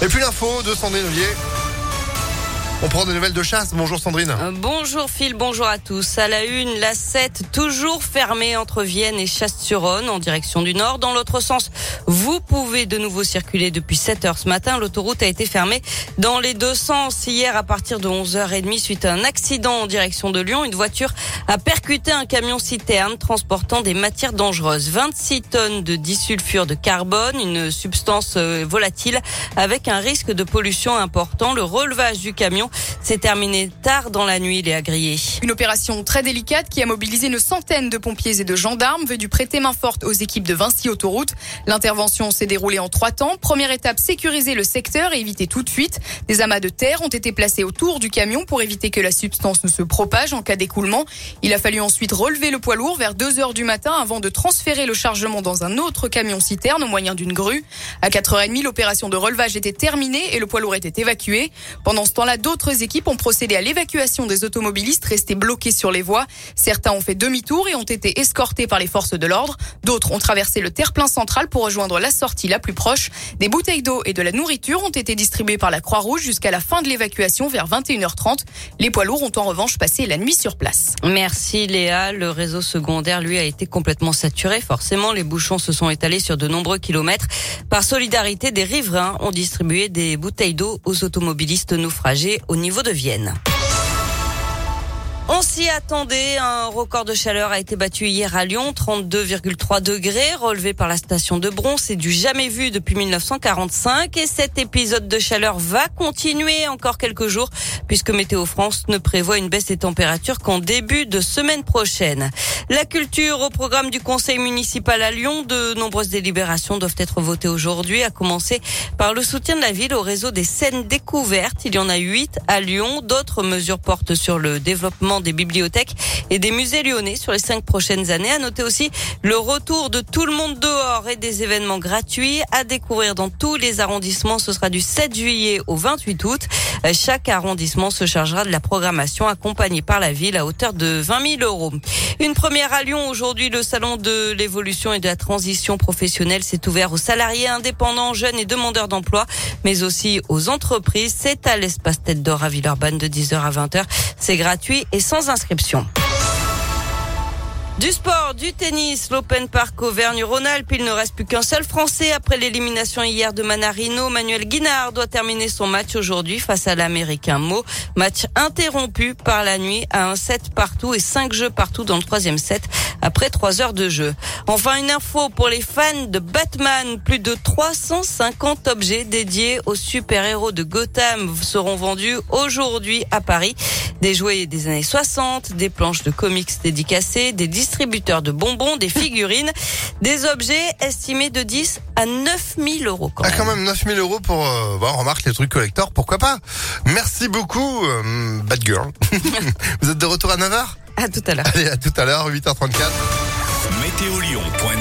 Et puis l'info de Sandrine Ollier. On prend des nouvelles de chasse. Bonjour Sandrine. Euh, bonjour Phil, bonjour à tous. À la une, la 7 toujours fermée entre Vienne et Chasse-sur-Rhône en direction du nord. Dans l'autre sens, vous pouvez de nouveau circuler depuis 7 heures ce matin. L'autoroute a été fermée dans les deux sens hier à partir de 11h30 suite à un accident en direction de Lyon. Une voiture a percuté un camion citerne transportant des matières dangereuses. 26 tonnes de disulfure de carbone, une substance euh, volatile avec un risque de pollution important. Le relevage du camion c'est terminé tard dans la nuit, Léa Grillé. Une opération très délicate qui a mobilisé une centaine de pompiers et de gendarmes venus prêter main forte aux équipes de Vinci Autoroute. L'intervention s'est déroulée en trois temps. Première étape, sécuriser le secteur et éviter toute fuite. Des amas de terre ont été placés autour du camion pour éviter que la substance ne se propage en cas d'écoulement. Il a fallu ensuite relever le poids lourd vers 2 heures du matin avant de transférer le chargement dans un autre camion citerne au moyen d'une grue. À 4h30, l'opération de relevage était terminée et le poids lourd était évacué. Pendant ce temps-là, d'autres D'autres équipes ont procédé à l'évacuation des automobilistes restés bloqués sur les voies. Certains ont fait demi-tour et ont été escortés par les forces de l'ordre. D'autres ont traversé le terre-plein central pour rejoindre la sortie la plus proche. Des bouteilles d'eau et de la nourriture ont été distribuées par la Croix-Rouge jusqu'à la fin de l'évacuation vers 21h30. Les poids lourds ont en revanche passé la nuit sur place. Merci Léa. Le réseau secondaire, lui, a été complètement saturé. Forcément, les bouchons se sont étalés sur de nombreux kilomètres. Par solidarité, des riverains ont distribué des bouteilles d'eau aux automobilistes naufragés au niveau de Vienne. On s'y attendait. Un record de chaleur a été battu hier à Lyon, 32,3 degrés, relevé par la station de Bron. C'est du jamais vu depuis 1945. Et cet épisode de chaleur va continuer encore quelques jours puisque Météo France ne prévoit une baisse des températures qu'en début de semaine prochaine. La culture au programme du conseil municipal à Lyon. De nombreuses délibérations doivent être votées aujourd'hui, à commencer par le soutien de la ville au réseau des scènes découvertes. Il y en a huit à Lyon. D'autres mesures portent sur le développement des bibliothèques et des musées lyonnais sur les cinq prochaines années. À noter aussi le retour de tout le monde dehors et des événements gratuits à découvrir dans tous les arrondissements. Ce sera du 7 juillet au 28 août. Chaque arrondissement se chargera de la programmation accompagnée par la ville à hauteur de 20 000 euros. Une première à Lyon aujourd'hui, le salon de l'évolution et de la transition professionnelle s'est ouvert aux salariés indépendants, jeunes et demandeurs d'emploi, mais aussi aux entreprises. C'est à l'espace Tête d'Or à Villeurbanne de 10h à 20h. C'est gratuit et sans inscription. Du sport, du tennis, l'Open Park Auvergne-Rhône-Alpes. Il ne reste plus qu'un seul Français après l'élimination hier de Manarino. Manuel Guinard doit terminer son match aujourd'hui face à l'Américain Mo. Match interrompu par la nuit à un set partout et cinq jeux partout dans le troisième set après trois heures de jeu. Enfin, une info pour les fans de Batman. Plus de 350 objets dédiés aux super-héros de Gotham seront vendus aujourd'hui à Paris. Des jouets des années 60, des planches de comics dédicacées, des distributeurs de bonbons, des figurines, des objets estimés de 10 à 9 000 euros. Quand ah, même. Quand même 9 000 euros pour, euh, on remarque les trucs collector, pourquoi pas Merci beaucoup, euh, Bad Girl. Vous êtes de retour à 9h À tout à l'heure. Allez, à tout à l'heure, 8h34. Météolion.net